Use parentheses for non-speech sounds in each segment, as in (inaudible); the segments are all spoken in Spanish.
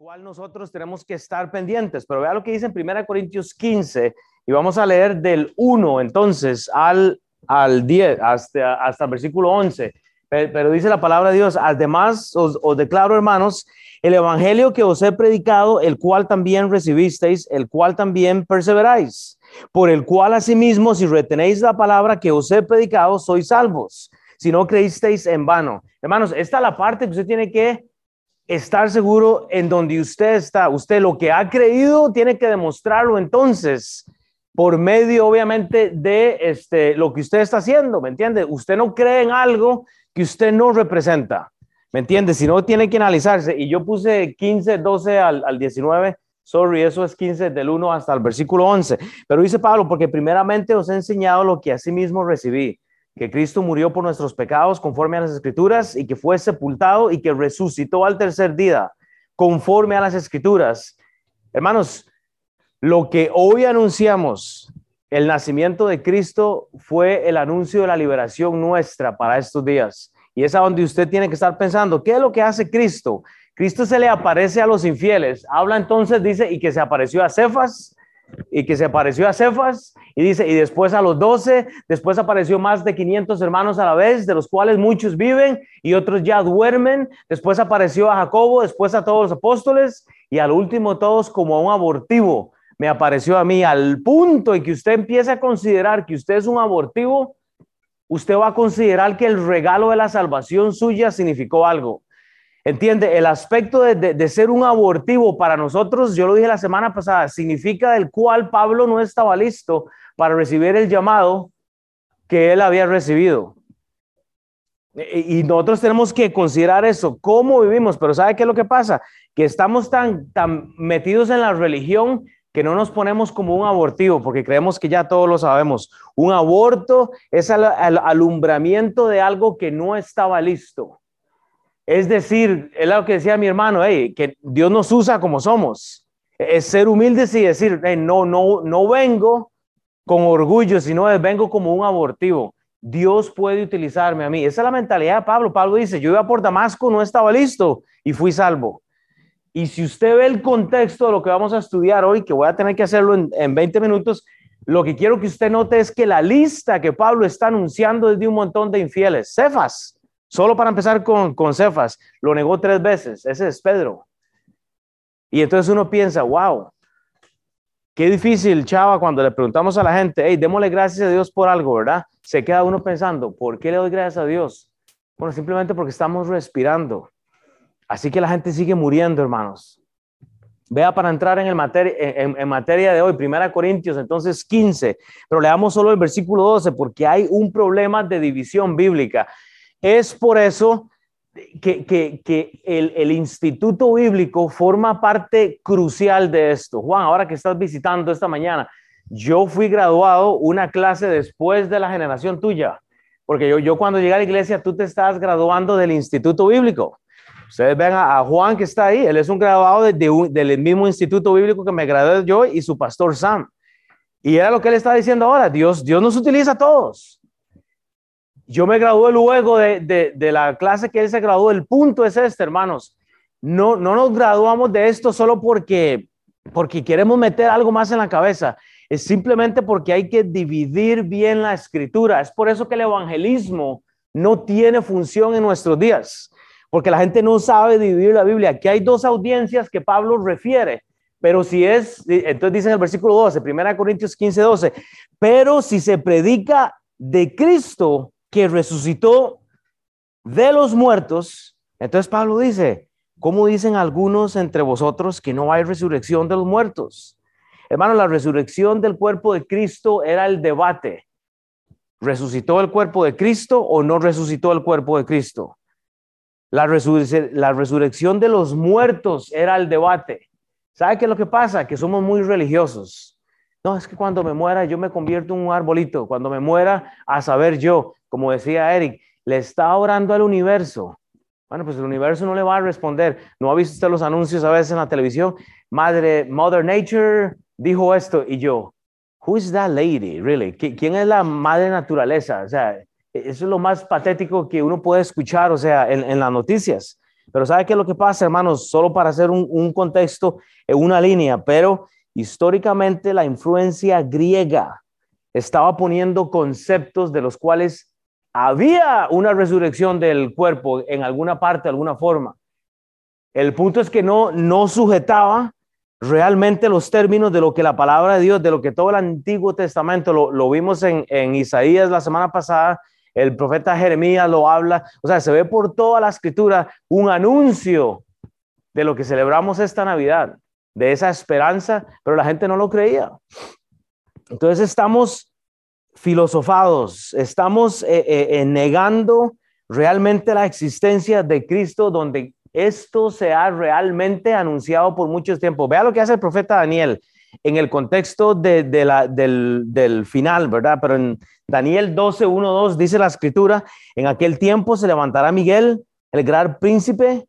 cual nosotros tenemos que estar pendientes. Pero vea lo que dice en 1 Corintios 15 y vamos a leer del 1 entonces al, al 10, hasta, hasta el versículo 11. Pero, dice la palabra de Dios, además os, os declaro hermanos, el evangelio que os he predicado, el cual también recibisteis, el cual también perseveráis, por el cual asimismo, si retenéis la palabra que os he predicado, sois salvos, si no creísteis en vano. Hermanos, esta es la parte que usted tiene que estar seguro en donde usted está. Usted lo que ha creído tiene que demostrarlo entonces por medio, obviamente, de este, lo que usted está haciendo, ¿me entiende? Usted no cree en algo que usted no representa, ¿me entiende? Si no, tiene que analizarse. Y yo puse 15, 12 al, al 19. Sorry, eso es 15 del 1 hasta el versículo 11. Pero dice Pablo, porque primeramente os he enseñado lo que mismo recibí que Cristo murió por nuestros pecados conforme a las escrituras y que fue sepultado y que resucitó al tercer día conforme a las escrituras. Hermanos, lo que hoy anunciamos, el nacimiento de Cristo, fue el anuncio de la liberación nuestra para estos días. Y es a donde usted tiene que estar pensando, ¿qué es lo que hace Cristo? Cristo se le aparece a los infieles. Habla entonces, dice, y que se apareció a Cefas, y que se apareció a Cefas y dice, y después a los doce, después apareció más de 500 hermanos a la vez, de los cuales muchos viven y otros ya duermen, después apareció a Jacobo, después a todos los apóstoles y al último todos como un abortivo. Me apareció a mí al punto en que usted empieza a considerar que usted es un abortivo, usted va a considerar que el regalo de la salvación suya significó algo. Entiende, el aspecto de, ser un abortivo para nosotros, yo lo dije la semana pasada, significa del cual Pablo no estaba listo para recibir el llamado que él había recibido. Y, nosotros tenemos que considerar eso, cómo vivimos, pero ¿sabe qué es lo que pasa? Que estamos tan, tan metidos en la religión que no nos ponemos como un abortivo, porque creemos que ya todos lo sabemos. Un aborto es el alumbramiento de algo que no estaba listo. Es decir, es lo que decía mi hermano, que Dios nos usa como somos. Es ser humildes y decir, no, no, no vengo con orgullo, sino vengo como un abortivo. Dios puede utilizarme a mí. Esa es la mentalidad de Pablo. Pablo dice, yo iba por Damasco, no estaba listo y fui salvo. Y si usted ve el contexto de lo que vamos a estudiar hoy, que voy a tener que hacerlo en, en 20 minutos, lo que quiero que usted note es que la lista que Pablo está anunciando es de un montón de infieles. Cefas, Solo para empezar con, con Cefas, lo negó tres veces. Ese es Pedro. Y entonces uno piensa, wow, qué difícil, chava, cuando le preguntamos a la gente, hey, démosle gracias a Dios por algo, ¿verdad? Se queda uno pensando, ¿por qué le doy gracias a Dios? Bueno, simplemente porque estamos respirando. Así que la gente sigue muriendo, hermanos. Vea para entrar en, el materia, en, en, materia de hoy, Primera Corintios, entonces 15, pero leamos solo el versículo 12 porque hay un problema de división bíblica. Es por eso que, el, Instituto Bíblico forma parte crucial de esto. Juan, ahora que estás visitando esta mañana, yo fui graduado una clase después de la generación tuya, porque yo, yo cuando llegué a la iglesia, tú te estás graduando del Instituto Bíblico. Ustedes ven a, Juan que está ahí, él es un graduado del mismo Instituto Bíblico que me gradué yo y su pastor Sam. Y era lo que él estaba diciendo ahora, Dios, Dios nos utiliza a todos. Yo me gradué luego de, la clase que él se graduó. El punto es este, hermanos. No, no nos graduamos de esto solo porque, porque queremos meter algo más en la cabeza. Es simplemente porque hay que dividir bien la escritura. Es por eso que el evangelismo no tiene función en nuestros días, porque la gente no sabe dividir la Biblia. Aquí hay dos audiencias que Pablo refiere, pero si es, entonces dice en el versículo 12, 1 Corintios 15, 12, pero si se predica de Cristo que resucitó de los muertos. Entonces Pablo dice, ¿cómo dicen algunos entre vosotros que no hay resurrección de los muertos? Hermano, la resurrección del cuerpo de Cristo era el debate. ¿Resucitó el cuerpo de Cristo o no resucitó el cuerpo de Cristo? La, resurrección de los muertos era el debate. ¿Sabe qué es lo que pasa? Que somos muy religiosos. No, es que cuando me muera yo me convierto en un arbolito. Cuando me muera, a saber yo, como decía Eric, le está orando al universo. Bueno, pues el universo no le va a responder. ¿No ha visto usted los anuncios a veces en la televisión? Madre, Mother Nature dijo esto y yo, who is that lady, really? ¿Quién es la madre naturaleza? O sea, eso es lo más patético que uno puede escuchar, o sea, en, las noticias. Pero ¿sabe qué es lo que pasa, hermanos? Solo para hacer un, contexto una línea, pero históricamente la influencia griega estaba poniendo conceptos de los cuales había una resurrección del cuerpo en alguna parte, alguna forma. El punto es que no, no sujetaba realmente los términos de lo que la palabra de Dios, de lo que todo el Antiguo Testamento, lo, vimos en, en, Isaías la semana pasada, el profeta Jeremías lo habla, o sea, se ve por toda la escritura un anuncio de lo que celebramos esta Navidad, de esa esperanza, pero la gente no lo creía. Entonces estamos filosofados, estamos eh, eh, eh, negando realmente la existencia de Cristo donde esto se ha realmente anunciado por mucho tiempo. Vea lo que hace el profeta Daniel en el contexto del, del, final, ¿verdad? Pero en Daniel 12, 1, 2 dice la escritura, en aquel tiempo se levantará Miguel, el gran príncipe,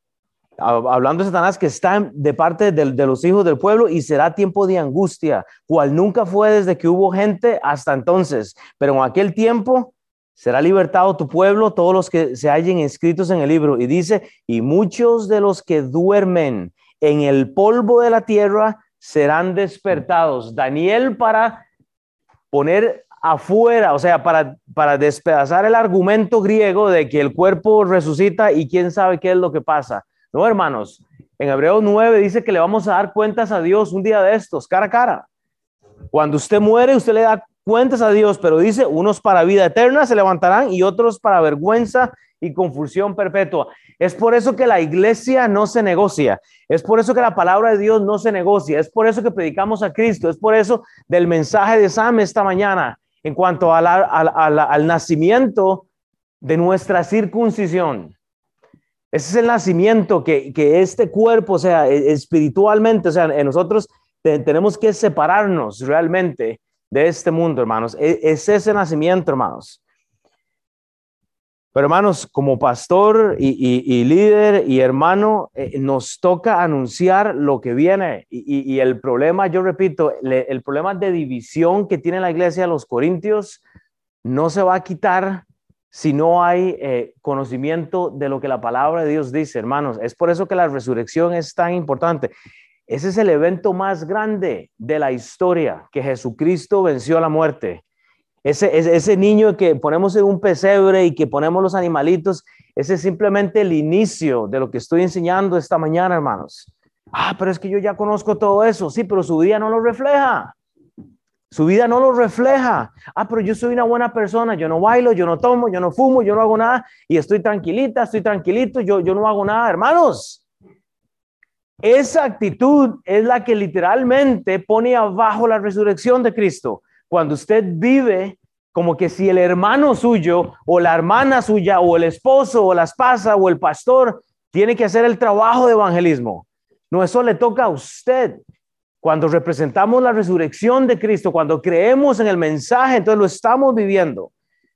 hablando de Satanás, que está de parte de, los hijos del pueblo y será tiempo de angustia, cual nunca fue desde que hubo gente hasta entonces. Pero en aquel tiempo será libertado tu pueblo, todos los que se hallen escritos en el libro. Y dice, y muchos de los que duermen en el polvo de la tierra serán despertados. Daniel para poner afuera, o sea, para, para despedazar el argumento griego de que el cuerpo resucita y quién sabe qué es lo que pasa. No, hermanos, en Hebreos 9 dice que le vamos a dar cuentas a Dios un día de estos, cara a cara. Cuando usted muere, usted le da cuentas a Dios, pero dice, unos para vida eterna se levantarán y otros para vergüenza y confusión perpetua. Es por eso que la iglesia no se negocia, es por eso que la palabra de Dios no se negocia, es por eso que predicamos a Cristo, es por eso del mensaje de Sam esta mañana en cuanto al nacimiento de nuestra circuncisión. Ese es el nacimiento que, que este cuerpo, o sea, e, espiritualmente, o sea, en nosotros tenemos que separarnos realmente de este mundo, hermanos. E, es ese nacimiento, hermanos. Pero hermanos, como pastor y, líder y hermano, eh, nos toca anunciar lo que viene. Y, el problema, yo repito, el problema de división que tiene la iglesia de los Corintios no se va a quitar si no hay eh, conocimiento de lo que la palabra de Dios dice, hermanos. Es por eso que la resurrección es tan importante. Ese es el evento más grande de la historia, que Jesucristo venció a la muerte. Ese, ese, niño que ponemos en un pesebre y que ponemos los animalitos, ese es simplemente el inicio de lo que estoy enseñando esta mañana, hermanos. Ah, pero es que yo ya conozco todo eso. Sí, pero su vida no lo refleja. Su vida no lo refleja. Ah, pero yo soy una buena persona. Yo no bailo, yo no tomo, yo no fumo, yo no hago nada y estoy tranquilita, estoy tranquilito, yo, yo no hago nada. Hermanos, esa actitud es la que literalmente pone abajo la resurrección de Cristo. Cuando usted vive como que si el hermano suyo o la hermana suya o el esposo o la esposa o el pastor tiene que hacer el trabajo de evangelismo. No, eso le toca a usted. Cuando representamos la resurrección de Cristo, cuando creemos en el mensaje, entonces lo estamos viviendo.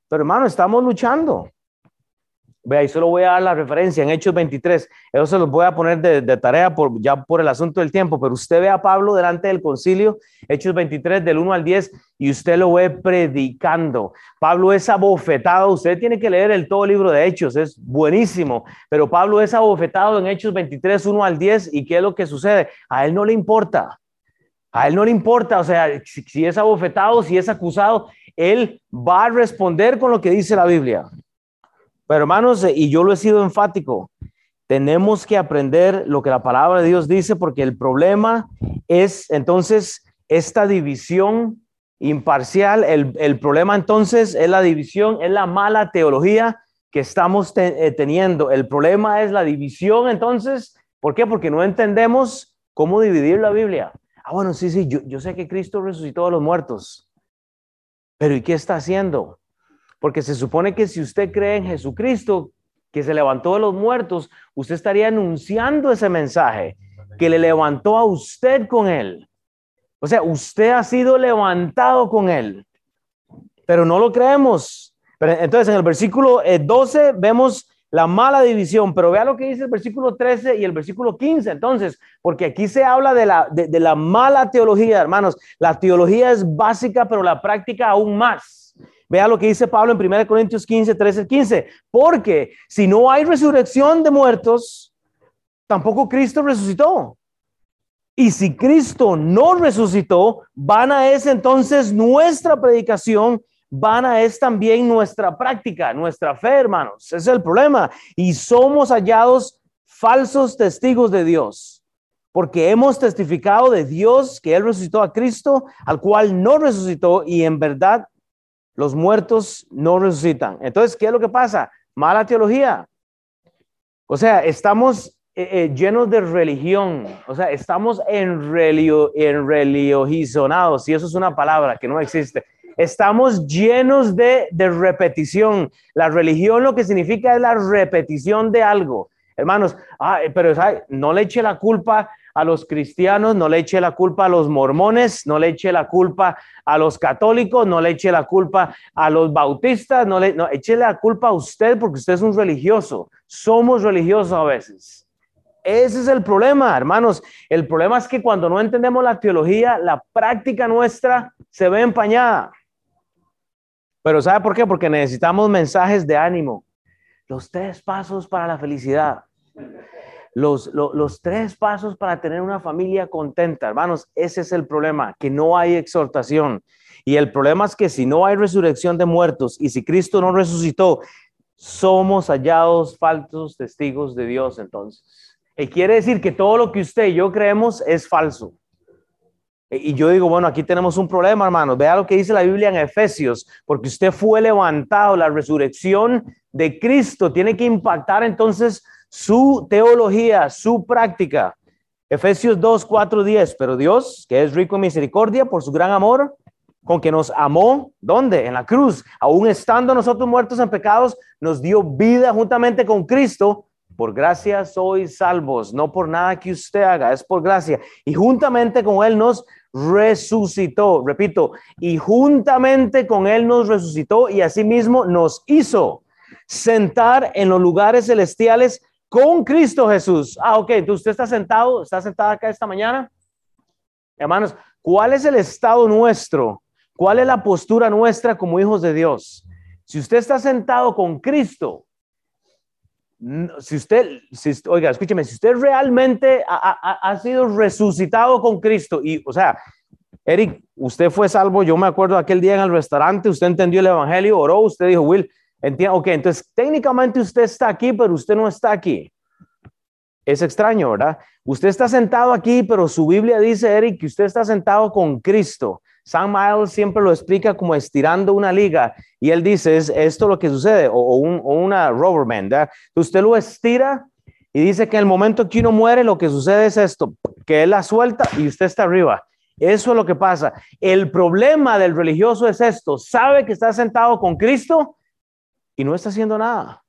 Pero hermano, estamos luchando. Vea, y solo voy a dar la referencia en Hechos 23. Eso se los voy a poner de, tarea por, ya por el asunto del tiempo, pero usted ve a Pablo delante del concilio, Hechos 23 del 1 al 10, y usted lo ve predicando. Pablo es abofetado. Usted tiene que leer el todo libro de Hechos, es buenísimo, pero Pablo es abofetado en Hechos 23, 1 al 10, y ¿qué es lo que sucede? A él no le importa. A él no le importa, o sea, si, es abofetado, si es acusado, él va a responder con lo que dice la Biblia. Pero hermanos, eh, y yo lo he sido enfático, tenemos que aprender lo que la palabra de Dios dice porque el problema es entonces esta división imparcial, el, problema entonces es la división, es la mala teología que estamos eh, teniendo. El problema es la división entonces, ¿por qué? Porque no entendemos cómo dividir la Biblia. Ah, bueno, sí, sí, yo, sé que Cristo resucitó a los muertos, pero ¿y qué está haciendo? Porque se supone que si usted cree en Jesucristo, que se levantó de los muertos, usted estaría anunciando ese mensaje, que le levantó a usted con él. O sea, usted ha sido levantado con él, pero no lo creemos. Entonces, en el versículo 12 eh, vemos la mala división, pero vea lo que dice el versículo 13 y el versículo 15. Entonces, porque aquí se habla de la, de la mala teología, hermanos. La teología es básica, pero la práctica aún más. Vea lo que dice Pablo en 1 Corintios 15, 13, 15. Porque si no hay resurrección de muertos, tampoco Cristo resucitó. Y si Cristo no resucitó, vana es entonces nuestra predicación, vana es también nuestra práctica, nuestra fe, hermanos. Ese es el problema. Y somos hallados falsos testigos de Dios, porque hemos testificado de Dios que Él resucitó a Cristo, al cual no resucitó, y en verdad los muertos no resucitan. Entonces, ¿qué es lo que pasa? Mala teología. O sea, estamos eh, eh, llenos de religión, o sea, estamos en, relio, en religionados, y eso es una palabra que no existe. Estamos llenos de, de repetición. La religión lo que significa es la repetición de algo. Hermanos, pero no le eche la culpa a los cristianos, no le eche la culpa a los mormones, no le eche la culpa a los católicos, no le eche la culpa a los bautistas, no le eche la culpa a usted porque usted es un religioso. Somos religiosos a veces. Ese es el problema, hermanos. El problema es que cuando no entendemos la teología, la práctica nuestra se ve empañada. Pero ¿sabe por qué? Porque necesitamos mensajes de ánimo. Los tres pasos para la felicidad. Los, los, tres pasos para tener una familia contenta, hermanos, ese es el problema, que no hay exhortación. Y el problema es que si no hay resurrección de muertos y si Cristo no resucitó, somos hallados falsos testigos de Dios entonces. Y quiere decir que todo lo que usted y yo creemos es falso. Y yo digo, bueno, aquí tenemos un problema, hermanos. Vea lo que dice la Biblia en Efesios, porque usted fue levantado, la resurrección de Cristo tiene que impactar entonces su teología, su práctica. Efesios 2, 4, 10. Pero Dios, que es rico en misericordia por su gran amor, con que nos amó, ¿dónde? En la cruz. Aún estando nosotros muertos en pecados, nos dio vida juntamente con Cristo por gracia sois salvos, no por nada que usted haga, es por gracia. Y juntamente con Él nos resucitó, repito, y juntamente con Él nos resucitó y asimismo nos hizo sentar en los lugares celestiales con Cristo Jesús. Ah, ok, entonces usted está sentado, está sentado acá esta mañana. Hermanos, ¿cuál es el estado nuestro? ¿Cuál es la postura nuestra como hijos de Dios? Si usted está sentado con Cristo, si usted, oiga, escúcheme, si usted realmente ha, sido resucitado con Cristo y, o sea, Eric, usted fue salvo, yo me acuerdo aquel día en el restaurante, usted entendió el Evangelio, oró, usted dijo, Will, entiendo, ok, entonces técnicamente usted está aquí, pero usted no está aquí. Es extraño, ¿verdad? Usted está sentado aquí, pero su Biblia dice, Eric, que usted está sentado con Cristo. Sam Miles siempre lo explica como estirando una liga y él dice, es esto lo que sucede, o, una rubber band, usted lo estira y dice que en el momento que uno muere lo que sucede es esto, que él la suelta y usted está arriba. Eso es lo que pasa. El problema del religioso es esto, sabe que está sentado con Cristo y no está haciendo nada.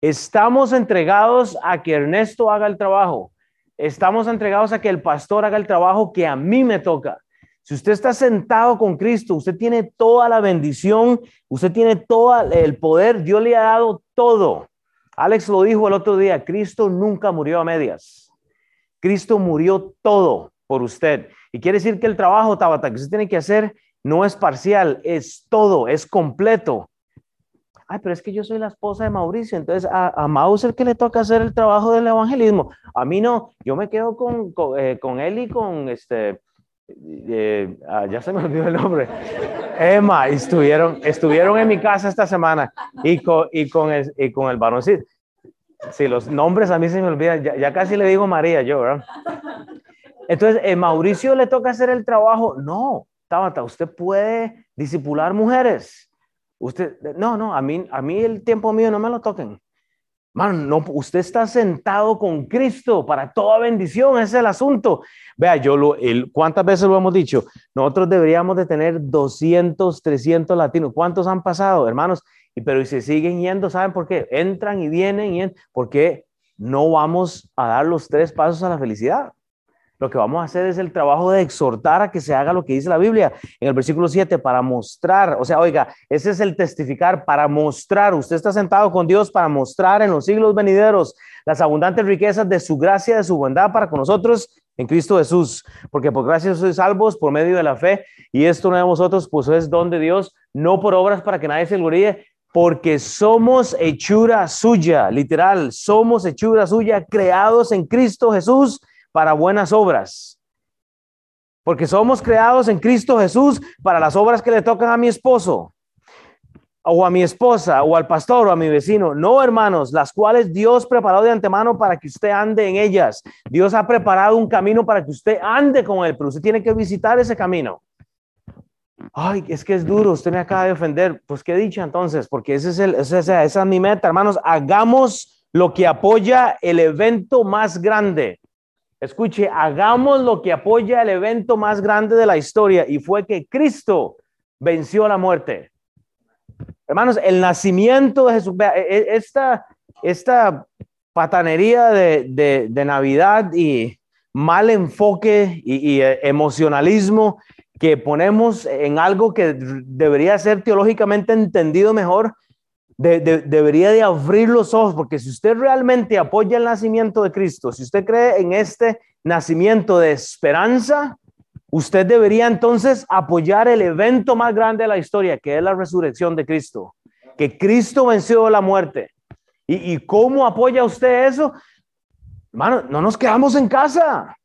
Estamos entregados a que Ernesto haga el trabajo. Estamos entregados a que el pastor haga el trabajo que a mí me toca. Si usted está sentado con Cristo, usted tiene toda la bendición, usted tiene todo el poder, Dios le ha dado todo. Alex lo dijo el otro día, Cristo nunca murió a medias. Cristo murió todo por usted. Y quiere decir que el trabajo, Tabata, que usted tiene que hacer no es parcial, es todo, es completo ay, pero es que yo soy la esposa de Mauricio, entonces a, a que le toca hacer el trabajo del evangelismo. A mí no, yo me quedo con, con, eh, él y con este, eh, ah, ya se me olvidó el nombre, Emma, estuvieron, estuvieron en mi casa esta semana y con, y con, el, y con el varoncito. Sí, los nombres a mí se me olvidan, ya, casi le digo María yo, ¿verdad? Entonces, eh, Mauricio le toca hacer el trabajo. No, Tabata, usted puede disipular mujeres. Usted, no, no, a mí, a mí el tiempo mío no me lo toquen. Man, no, usted está sentado con Cristo para toda bendición, ese es el asunto. Vea, yo lo, el, ¿cuántas veces lo hemos dicho? Nosotros deberíamos de tener 200, 300 latinos. ¿Cuántos han pasado, hermanos? Y pero y se siguen yendo, ¿saben por qué? Entran y vienen y porque no vamos a dar los tres pasos a la felicidad lo que vamos a hacer es el trabajo de exhortar a que se haga lo que dice la Biblia en el versículo 7 para mostrar, o sea, oiga, ese es el testificar para mostrar, usted está sentado con Dios para mostrar en los siglos venideros las abundantes riquezas de su gracia, de su bondad para con nosotros en Cristo Jesús, porque por gracia sois salvos por medio de la fe, y esto no de vosotros, pues es don de Dios, no por obras para que nadie se gloríe, porque somos hechura suya, literal, somos hechura suya, creados en Cristo Jesús para buenas obras. Porque somos creados en Cristo Jesús para las obras que le tocan a mi esposo, o a mi esposa, o al pastor, o a mi vecino. No, hermanos, las cuales Dios preparó de antemano para que usted ande en ellas. Dios ha preparado un camino para que usted ande con él, pero usted tiene que visitar ese camino. Ay, es que es duro, usted me acaba de ofender. Pues qué dicha entonces, porque ese es esa, esa es mi meta, hermanos. Hagamos lo que apoya el evento más grande. Escuche, hagamos lo que apoya el evento más grande de la historia y fue que Cristo venció la muerte. Hermanos, el nacimiento de Jesús, e, e, esta, esta patanería de, de, Navidad y mal enfoque y, y emocionalismo que ponemos en algo que debería ser teológicamente entendido mejor, debería de abrir los ojos, porque si usted realmente apoya el nacimiento de Cristo, si usted cree en este nacimiento de esperanza, usted debería entonces apoyar el evento más grande de la historia, que es la resurrección de Cristo, que Cristo venció la muerte. ¿Y, y cómo apoya usted eso? Hermano, no nos quedamos en casa.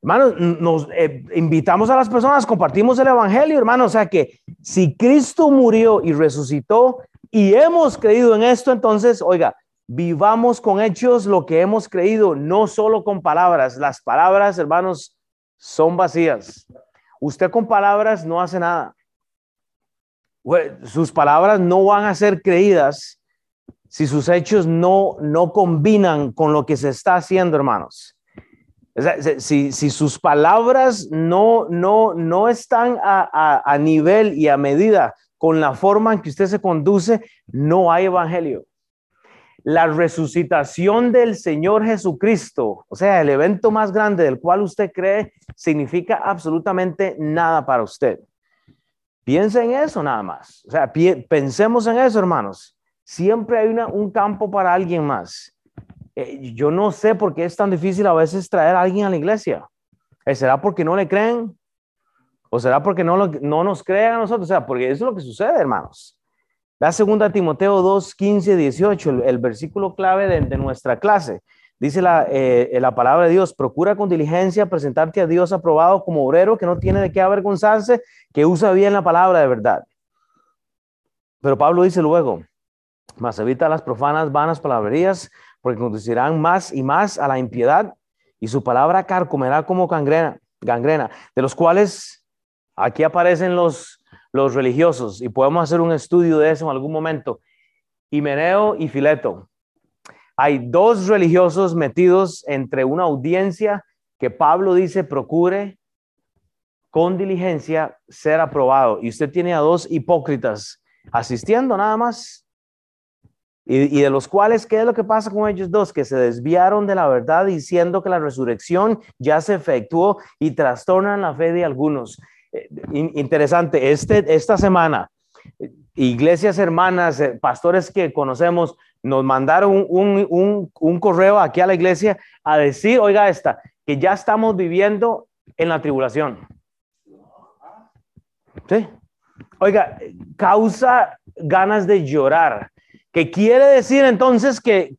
Hermano, nos eh, invitamos a las personas, compartimos el Evangelio, hermano. O sea que si Cristo murió y resucitó y hemos creído en esto, entonces, oiga, vivamos con hechos lo que hemos creído, no solo con palabras. Las palabras, hermanos, son vacías. Usted con palabras no hace nada. Sus palabras no van a ser creídas si sus hechos no, no combinan con lo que se está haciendo, hermanos si, sus palabras no, no, no están a, nivel y a medida con la forma en que usted se conduce, no hay evangelio. La resucitación del Señor Jesucristo, o sea, el evento más grande del cual usted cree, significa absolutamente nada para usted. Piense en eso nada más. O sea, pensemos en eso, hermanos. Siempre hay un campo para alguien más. Eh, yo no sé por qué es tan difícil a veces traer a alguien a la iglesia. Eh, ¿Será porque no le creen? ¿O será porque no, no nos creen a nosotros? O sea, porque eso es lo que sucede, hermanos. La segunda Timoteo 2, 15, 18, el, versículo clave de, nuestra clase. Dice la, eh, la palabra de Dios, procura con diligencia presentarte a Dios aprobado como obrero que no tiene de qué avergonzarse, que usa bien la palabra de verdad. Pero Pablo dice luego, más evita las profanas, vanas palabrerías, porque conducirán más y más a la impiedad y su palabra carcomerá como gangrena, gangrena de los cuales aquí aparecen los, los religiosos y podemos hacer un estudio de eso en algún momento. Himeneo y Fileto. Hay dos religiosos metidos entre una audiencia que Pablo dice procure con diligencia ser aprobado. Y usted tiene a dos hipócritas asistiendo nada más y, de los cuales, ¿qué es lo que pasa con ellos dos? Que se desviaron de la verdad diciendo que la resurrección ya se efectuó y trastornan la fe de algunos. Interesante, este, esta semana, iglesias hermanas, eh, pastores que conocemos, nos mandaron un, un, un correo aquí a la iglesia a decir, oiga esta, que ya estamos viviendo en la tribulación. ¿Sí? Oiga, causa ganas de llorar que quiere decir entonces que,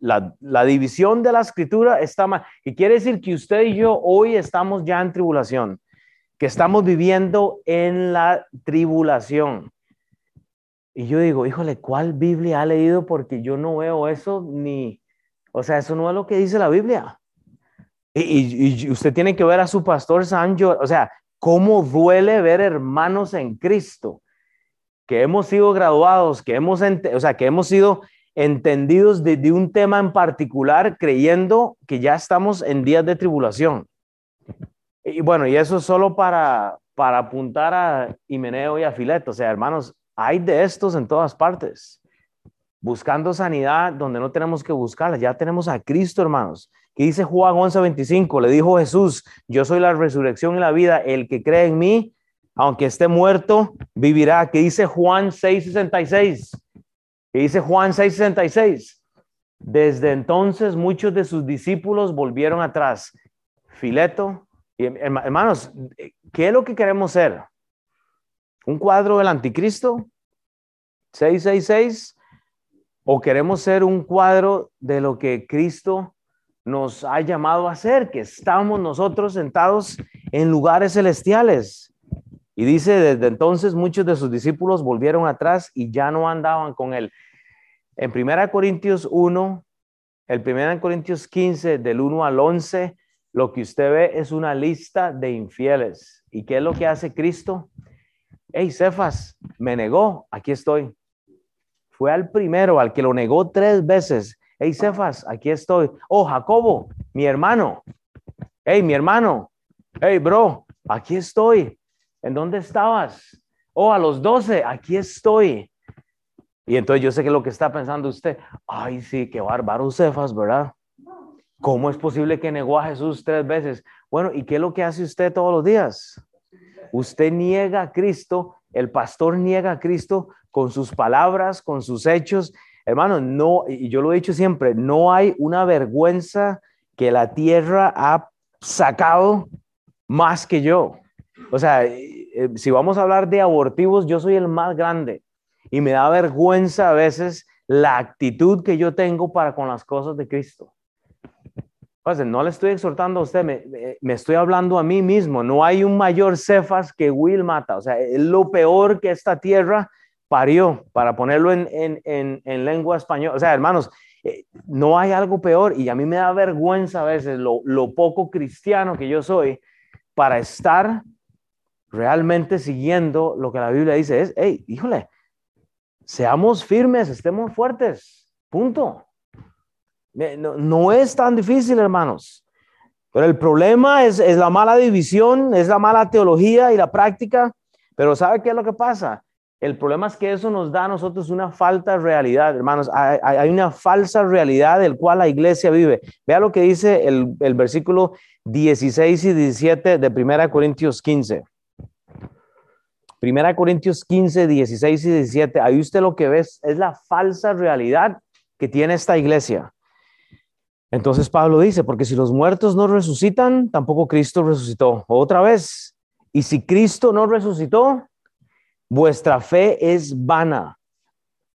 la, división de la escritura está mal, que quiere decir que usted y yo hoy estamos ya en tribulación, que estamos viviendo en la tribulación. Y yo digo, híjole, ¿cuál Biblia ha leído? Porque yo no veo eso ni, o sea, eso no es lo que dice la Biblia. Y, usted tiene que ver a su pastor Sancho, o sea, cómo duele ver hermanos en Cristo que hemos sido graduados, que hemos, o sea, que hemos sido entendidos de, un tema en particular, creyendo que ya estamos en días de tribulación. Y bueno, y eso es solo para, para apuntar a Himeneo y a Fileto. O sea, hermanos, hay de estos en todas partes. Buscando sanidad donde no tenemos que buscarla. Ya tenemos a Cristo, hermanos. Que dice Juan 11:25, le dijo Jesús, yo soy la resurrección y la vida. El que cree en mí, aunque esté muerto, vivirá. Que dice Juan 6:66. Que dice Juan 6:66. Desde entonces muchos de sus discípulos volvieron atrás. Fileto, y, hermanos, ¿qué es lo que queremos ser? ¿Un cuadro del anticristo? 666 o queremos ser un cuadro de lo que Cristo nos ha llamado a ser, que estamos nosotros sentados en lugares celestiales. Y dice, desde entonces muchos de sus discípulos volvieron atrás y ya no andaban con él. En 1 Corintios 1, el 1 Corintios 15, del 1 al 11, lo que usted ve es una lista de infieles. ¿Y qué es lo que hace Cristo? Hey, Cefas, me negó, aquí estoy. Fue al primero, al que lo negó tres veces. Hey, Cefas, aquí estoy. Oh, Jacobo, mi hermano. Hey, mi hermano. Hey, bro, aquí estoy. ¿En dónde estabas? Oh, a los doce, aquí estoy. Y entonces yo sé que lo que está pensando usted, ay, sí, qué bárbaro Cefas, ¿verdad? ¿Cómo es posible que negó a Jesús tres veces? Bueno, ¿y qué es lo que hace usted todos los días? Usted niega a Cristo, el pastor niega a Cristo con sus palabras, con sus hechos. Hermano, no, y yo lo he dicho siempre, no hay una vergüenza que la tierra ha sacado más que yo. O sea, eh, si vamos a hablar de abortivos, yo soy el más grande y me da vergüenza a veces la actitud que yo tengo para con las cosas de Cristo. No le estoy exhortando a usted, me, estoy hablando a mí mismo. No hay un mayor cefas que Will mata. O sea, es lo peor que esta tierra parió, para ponerlo en, en, lengua española. O sea, hermanos, eh, no hay algo peor y a mí me da vergüenza a veces lo, lo poco cristiano que yo soy para estar realmente siguiendo lo que la Biblia dice. Es, hey, híjole, seamos firmes, estemos fuertes, punto. No, es tan difícil, hermanos. Pero el problema es, es, la mala división, es la mala teología y la práctica. Pero ¿sabe qué es lo que pasa? El problema es que eso nos da a nosotros una falta de realidad, hermanos. Hay, una falsa realidad del cual la iglesia vive. Vea lo que dice el, el versículo 16 y 17 de 1 Corintios 15. 1 Corintios 15, 16 y 17. Ahí usted lo que ve es la falsa realidad que tiene esta iglesia. Entonces Pablo dice, porque si los muertos no resucitan, tampoco Cristo resucitó. Otra vez, y si Cristo no resucitó, vuestra fe es vana.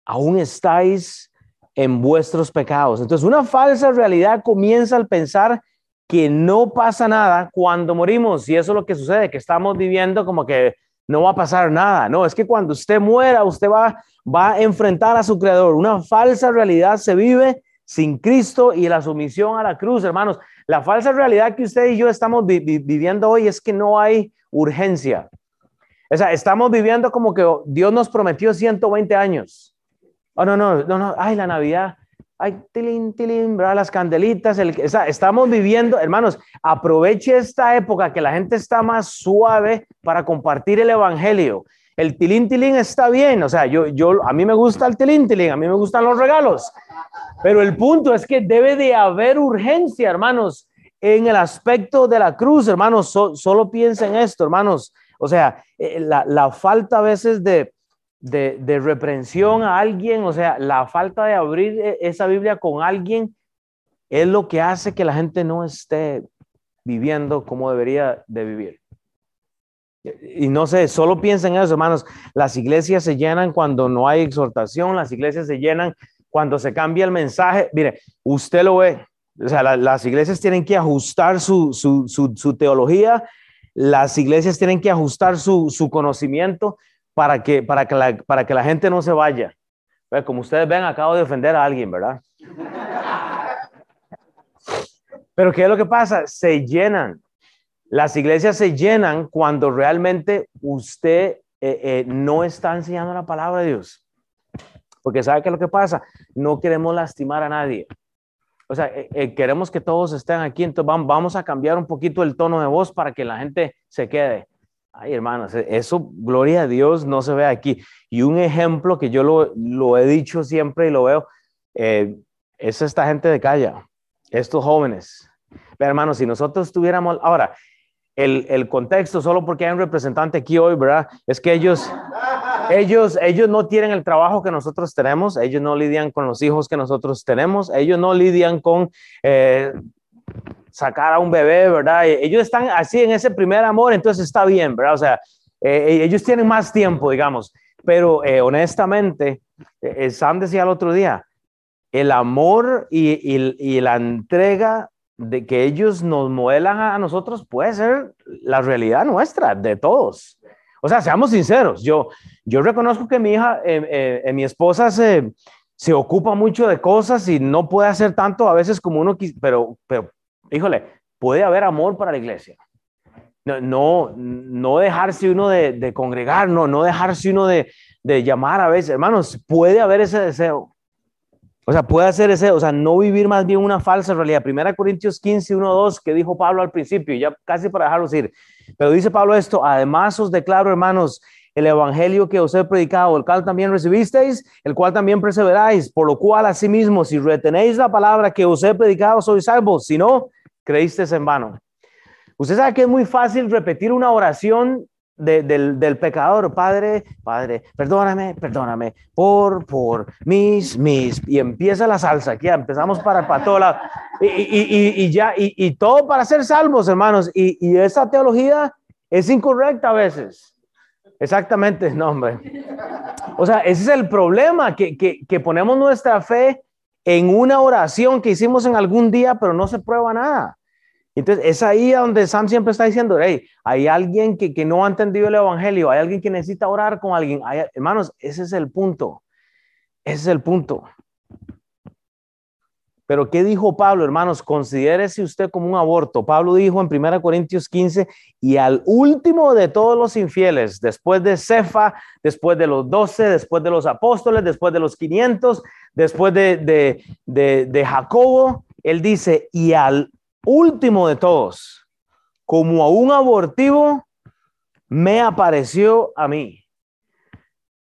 Aún estáis en vuestros pecados. Entonces, una falsa realidad comienza al pensar que no pasa nada cuando morimos. Y eso es lo que sucede, que estamos viviendo como que no va a pasar nada. No, es que cuando usted muera, usted va, va a enfrentar a su creador. Una falsa realidad se vive sin Cristo y la sumisión a la cruz, hermanos. La falsa realidad que usted y yo estamos viviendo hoy es que no hay urgencia. O sea, estamos viviendo como que Dios nos prometió 120 años. Oh, no, no, no, no, ay, la Navidad, ay, tilín, tilín, las candelitas, el, o sea, estamos viviendo, hermanos, aproveche esta época que la gente está más suave para compartir el Evangelio. El tilín, tilín está bien, o sea, yo, yo, a mí me gusta el tilín, tilín, a mí me gustan los regalos, pero el punto es que debe de haber urgencia, hermanos, en el aspecto de la cruz, hermanos. solo piensen esto, hermanos. O sea, eh, la, falta a veces de, de, reprensión a alguien, o sea, la falta de abrir e, esa Biblia con alguien es lo que hace que la gente no esté viviendo como debería de vivir. Y no sé, solo piensen en eso, hermanos. Las iglesias se llenan cuando no hay exhortación, las iglesias se llenan cuando se cambia el mensaje, mire, usted lo ve, o sea, las iglesias tienen que ajustar su, su, su, teología, las iglesias tienen que ajustar su, conocimiento para que, para, que la, para que la gente no se vaya. Como ustedes ven, acabo de ofender a alguien, ¿verdad? (laughs) Pero ¿qué es lo que pasa? Se llenan. Las iglesias se llenan cuando realmente usted eh, eh, no está enseñando la palabra de Dios. Porque ¿sabe qué es lo que pasa? No queremos lastimar a nadie. O sea, eh, queremos que todos estén aquí, entonces vamos, a cambiar un poquito el tono de voz para que la gente se quede. Ay, hermanos, eso, gloria a Dios, no se ve aquí. Y un ejemplo que yo lo, he dicho siempre y lo veo, es esta gente de calle, estos jóvenes. Pero, hermanos, si nosotros tuviéramos, ahora, el, el, contexto, solo porque hay un representante aquí hoy, ¿verdad? Es que ellos, ellos, ellos no tienen el trabajo que nosotros tenemos, ellos no lidian con los hijos que nosotros tenemos, ellos no lidian con eh, sacar a un bebé, ¿verdad? Ellos están así en ese primer amor, entonces está bien, ¿verdad? O sea, eh, ellos tienen más tiempo, digamos. pero eh, honestamente, Sam decía el otro día, el amor y, la entrega de que ellos nos modelan a nosotros puede ser la realidad nuestra, de todos. O sea, seamos sinceros, yo, yo reconozco que mi hija, eh, mi esposa se, se ocupa mucho de cosas y no puede hacer tanto a veces como uno quisiera, pero, pero, híjole, puede haber amor para la iglesia. No, no, dejarse uno de, congregar, no, no dejarse uno de, de llamar a veces. Hermanos, puede haber ese deseo. O sea, puede hacer ese, o sea, no vivir más bien una falsa realidad. Primera Corintios 15, 1, 2, que dijo Pablo al principio, ya casi para dejarlos ir. Pero dice Pablo esto, además os declaro, hermanos, el evangelio que os he predicado, el cual también recibisteis, el cual también perseveráis, por lo cual asimismo, si retenéis la palabra que os he predicado, sois salvos, si no, creísteis en vano. Usted sabe que es muy fácil repetir una oración del, pecador, Padre, Padre, perdóname, perdóname, por, por, mis, mis, y empieza la salsa, aquí empezamos para, para todo lado, y, ya, y, todo para ser salvos, hermanos, y, esa teología es incorrecta a veces. Exactamente, no, hombre. O sea, ese es el problema, que, que, ponemos nuestra fe en una oración que hicimos en algún día, pero no se prueba nada. Entonces, es ahí donde Sam siempre está diciendo, hey, hay alguien que, que no ha entendido el Evangelio, hay alguien que necesita orar con alguien. hermanos, ese es el punto. Ese es el punto. Pero ¿qué dijo Pablo, hermanos? Considérese usted como un aborto. Pablo dijo en 1 Corintios 15, y al último de todos los infieles, después de Cefa, después de los 12, después de los apóstoles, después de los 500, después de, de, de, de Jacobo, él dice, y al último de todos, como a un abortivo, me apareció a mí.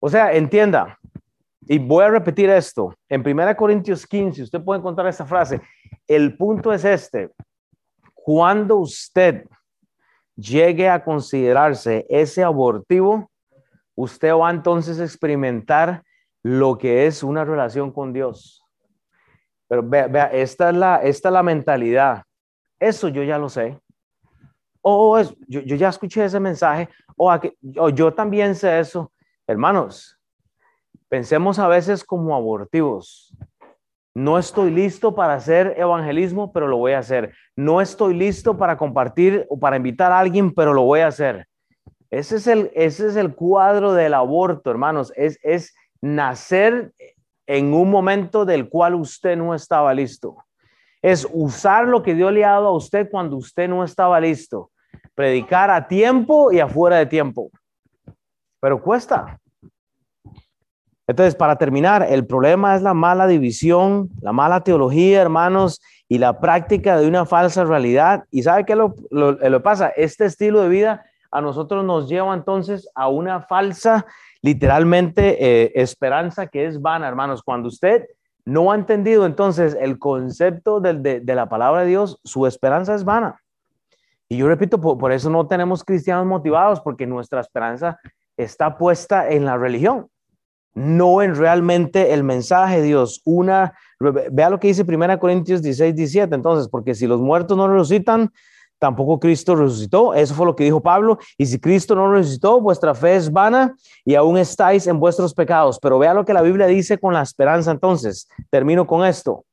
O sea, entienda, y voy a repetir esto. En 1 Corintios 15, usted puede encontrar esta frase. El punto es este. Cuando usted llegue a considerarse ese abortivo, usted va entonces a experimentar lo que es una relación con Dios. Pero vea, vea esta, es la, esta es la mentalidad. Eso yo ya lo sé. O yo, yo, ya escuché ese mensaje. O, yo también sé eso. Hermanos, Pensemos a veces como abortivos. No estoy listo para hacer evangelismo, pero lo voy a hacer. No estoy listo para compartir o para invitar a alguien, pero lo voy a hacer. Ese es el, ese es el cuadro del aborto, hermanos. Es, es nacer en un momento del cual usted no estaba listo. Es usar lo que Dios le ha dado a usted cuando usted no estaba listo. Predicar a tiempo y afuera de tiempo. Pero cuesta. Entonces, para terminar, el problema es la mala división, la mala teología, hermanos, y la práctica de una falsa realidad. ¿Y sabe qué lo, lo, pasa? Este estilo de vida a nosotros nos lleva entonces a una falsa, literalmente, eh, esperanza que es vana, hermanos. Cuando usted no ha entendido entonces el concepto de, la palabra de Dios, su esperanza es vana. Y yo repito, por, por eso no tenemos cristianos motivados, porque nuestra esperanza está puesta en la religión no en realmente el mensaje de Dios. Una, vea lo que dice 1 Corintios 16, 17. Entonces, porque si los muertos no resucitan, tampoco Cristo resucitó. Eso fue lo que dijo Pablo. Y si Cristo no resucitó, vuestra fe es vana y aún estáis en vuestros pecados. Pero vea lo que la Biblia dice con la esperanza. Entonces, termino con esto.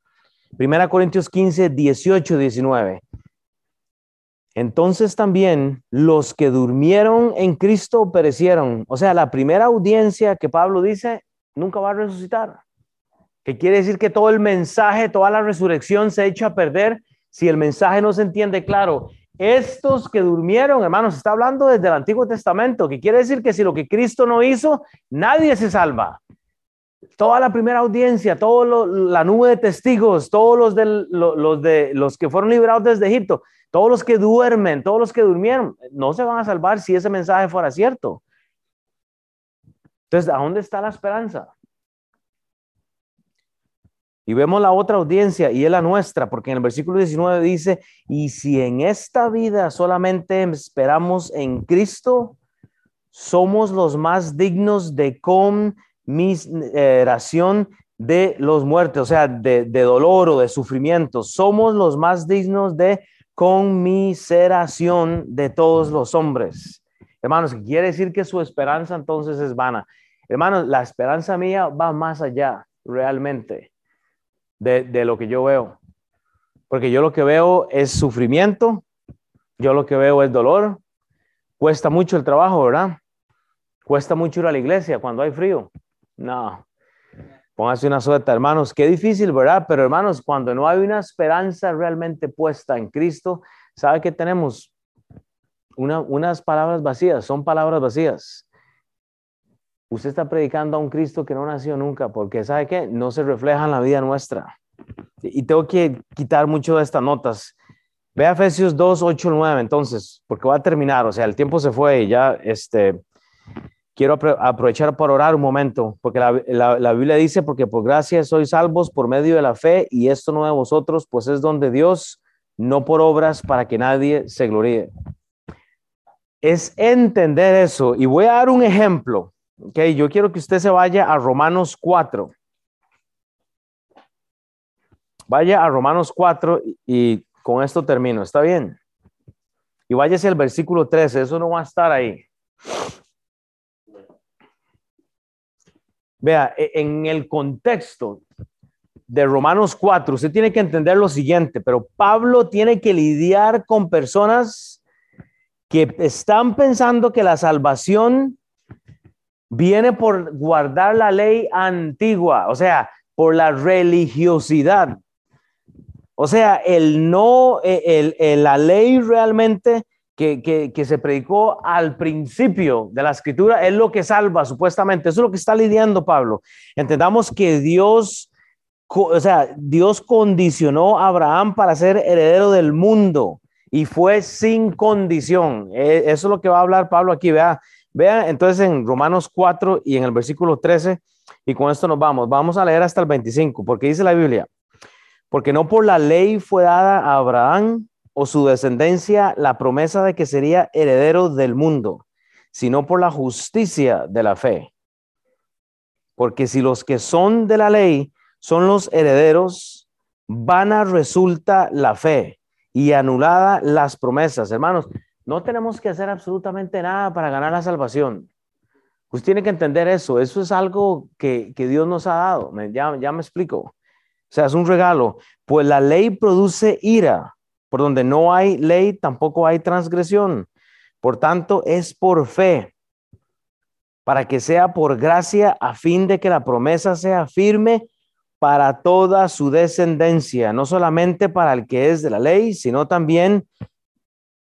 1 Corintios 15, 18, 19. Entonces también los que durmieron en Cristo perecieron. O sea, la primera audiencia que Pablo dice nunca va a resucitar. Que quiere decir que todo el mensaje, toda la resurrección se echa a perder si el mensaje no se entiende claro. Estos que durmieron, hermanos, está hablando desde el Antiguo Testamento, que quiere decir que si lo que Cristo no hizo, nadie se salva. Toda la primera audiencia, toda la nube de testigos, todos los, de, los que fueron liberados desde Egipto, todos los que duermen, todos los que durmieron, no se van a salvar si ese mensaje fuera cierto. Entonces, ¿a dónde está la esperanza? Y vemos la otra audiencia y es la nuestra, porque en el versículo 19 dice, y si en esta vida solamente esperamos en Cristo, somos los más dignos de conmiseración de los muertos, o sea, de, dolor o de sufrimiento. Somos los más dignos de conmiseración de todos los hombres. Hermanos, quiere decir que su esperanza entonces es vana. Hermanos, la esperanza mía va más allá realmente de, de lo que yo veo. Porque yo lo que veo es sufrimiento, yo lo que veo es dolor, cuesta mucho el trabajo, ¿verdad? Cuesta mucho ir a la iglesia cuando hay frío. No, póngase una sueta, hermanos. Qué difícil, ¿verdad? Pero hermanos, cuando no hay una esperanza realmente puesta en Cristo, ¿sabe que tenemos? unas palabras vacías, son palabras vacías. Usted está predicando a un Cristo que no nació nunca, porque ¿sabe qué? No se refleja en la vida nuestra. Y tengo que quitar mucho de estas notas. Ve a Efesios 2, 8, 9, entonces, porque va a terminar, o sea, el tiempo se fue y ya, este, quiero aprovechar para orar un momento, porque la, Biblia dice, porque por gracia sois salvos por medio de la fe, y esto no de vosotros, pues es donde Dios, no por obras, para que nadie se gloríe. Es entender eso, y voy a dar un ejemplo, ok, yo quiero que usted se vaya a Romanos 4. Vaya a Romanos 4 y con esto termino, ¿está bien? Y váyase al versículo 13, eso no va a estar ahí. Vea, e, en el contexto de Romanos 4, usted tiene que entender lo siguiente, pero Pablo tiene que lidiar con personas que están pensando que la salvación viene por guardar la ley antigua, o sea, por la religiosidad. O sea, el no, e, el, la ley realmente que, se predicó al principio de la escritura es lo que salva, supuestamente. Eso es lo que está lidiando Pablo. Entendamos que Dios, o sea, Dios condicionó a Abraham para ser heredero del mundo y fue sin condición. E, eso es lo que va a hablar Pablo aquí. Vea, vea entonces en Romanos 4 y en el versículo 13, y con esto nos vamos. Vamos a leer hasta el 25, porque dice la Biblia. Porque no por la ley fue dada a Abraham o su descendencia la promesa de que sería heredero del mundo, sino por la justicia de la fe. Porque si los que son de la ley son los herederos, vana resulta la fe y anulada las promesas. Hermanos, no tenemos que hacer absolutamente nada para ganar la salvación. Usted tiene que entender eso. Eso es algo que, Dios nos ha dado. Ya, ya me explico. O sea, es un regalo. Pues la ley produce ira. Por donde no hay ley, tampoco hay transgresión. Por tanto, es por fe, para que sea por gracia, a fin de que la promesa sea firme para toda su descendencia, no solamente para el que es de la ley, sino también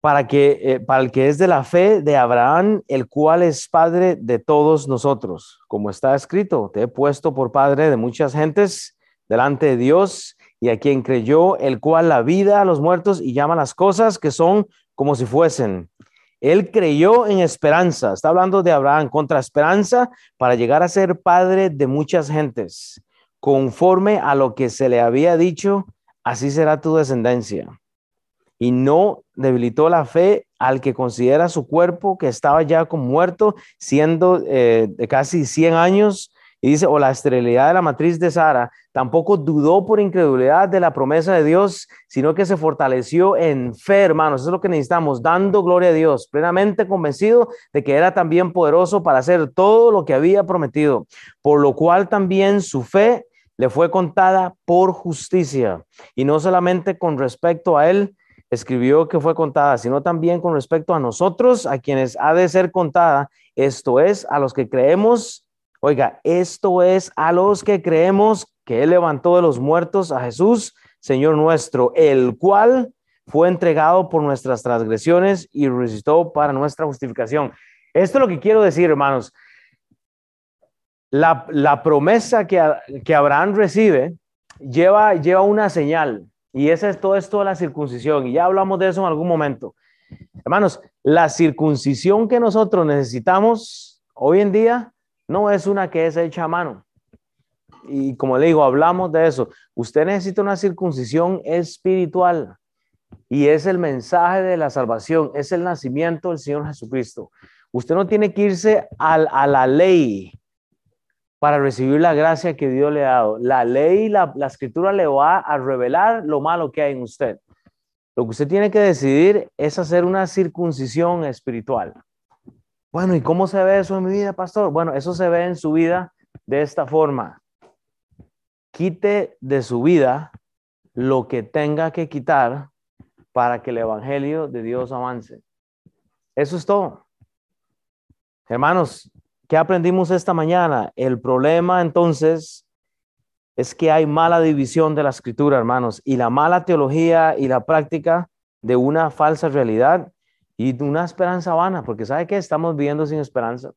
para, que, eh, para el que es de la fe de Abraham, el cual es padre de todos nosotros. Como está escrito, te he puesto por padre de muchas gentes delante de Dios y a quien creyó, el cual la vida a los muertos y llama las cosas que son como si fuesen. Él creyó en esperanza, está hablando de Abraham, contra esperanza para llegar a ser padre de muchas gentes, conforme a lo que se le había dicho, así será tu descendencia. Y no debilitó la fe al que considera su cuerpo que estaba ya como muerto, siendo eh, de casi 100 años, y dice, o la esterilidad de la matriz de Sara, tampoco dudó por incredulidad de la promesa de Dios, sino que se fortaleció en fe, hermanos. Eso es lo que necesitamos, dando gloria a Dios, plenamente convencido de que era también poderoso para hacer todo lo que había prometido, por lo cual también su fe le fue contada por justicia. Y no solamente con respecto a él, escribió que fue contada, sino también con respecto a nosotros, a quienes ha de ser contada, esto es, a los que creemos Oiga, esto es a los que creemos que Él levantó de los muertos a Jesús, Señor nuestro, el cual fue entregado por nuestras transgresiones y resucitó para nuestra justificación. Esto es lo que quiero decir, hermanos. La, promesa que, que, Abraham recibe lleva, lleva una señal y esa es todo esto de la circuncisión y ya hablamos de eso en algún momento. Hermanos, la circuncisión que nosotros necesitamos hoy en día no es una que es hecha a mano. Y como le digo, hablamos de eso. Usted necesita una circuncisión espiritual y es el mensaje de la salvación, es el nacimiento del Señor Jesucristo. Usted no tiene que irse a, la ley para recibir la gracia que Dios le ha dado. La ley, la, la escritura le va a revelar lo malo que hay en usted. Lo que usted tiene que decidir es hacer una circuncisión espiritual. Bueno, ¿y cómo se ve eso en mi vida, pastor? Bueno, eso se ve en su vida de esta forma. Quite de su vida lo que tenga que quitar para que el Evangelio de Dios avance. Eso es todo. Hermanos, ¿qué aprendimos esta mañana? El problema entonces es que hay mala división de la escritura, hermanos, y la mala teología y la práctica de una falsa realidad y de una esperanza vana, porque ¿sabe qué? Estamos viviendo sin esperanza.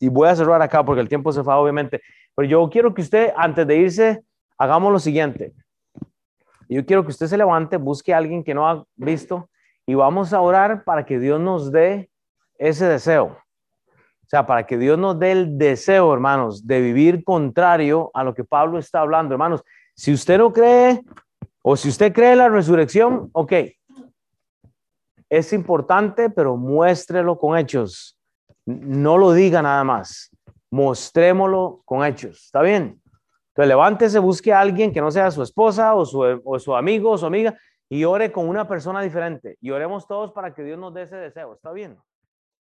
Y voy a cerrar acá porque el tiempo se fue, obviamente, pero yo quiero que usted, antes de irse, hagamos lo siguiente. Yo quiero que usted se levante, busque a alguien que no ha visto y vamos a orar para que Dios nos dé ese deseo. O sea, para que Dios nos dé el deseo, hermanos, de vivir contrario a lo que Pablo está hablando. Hermanos, si usted no cree o si usted cree en la resurrección, ok. Es importante, pero muéstrelo con hechos. No lo diga nada más. Mostrémoslo con hechos. ¿Está bien? Entonces, levántese, busque a alguien que no sea su esposa o su, o su amigo o su amiga y ore con una persona diferente. Y oremos todos para que Dios nos dé ese deseo. ¿Está bien?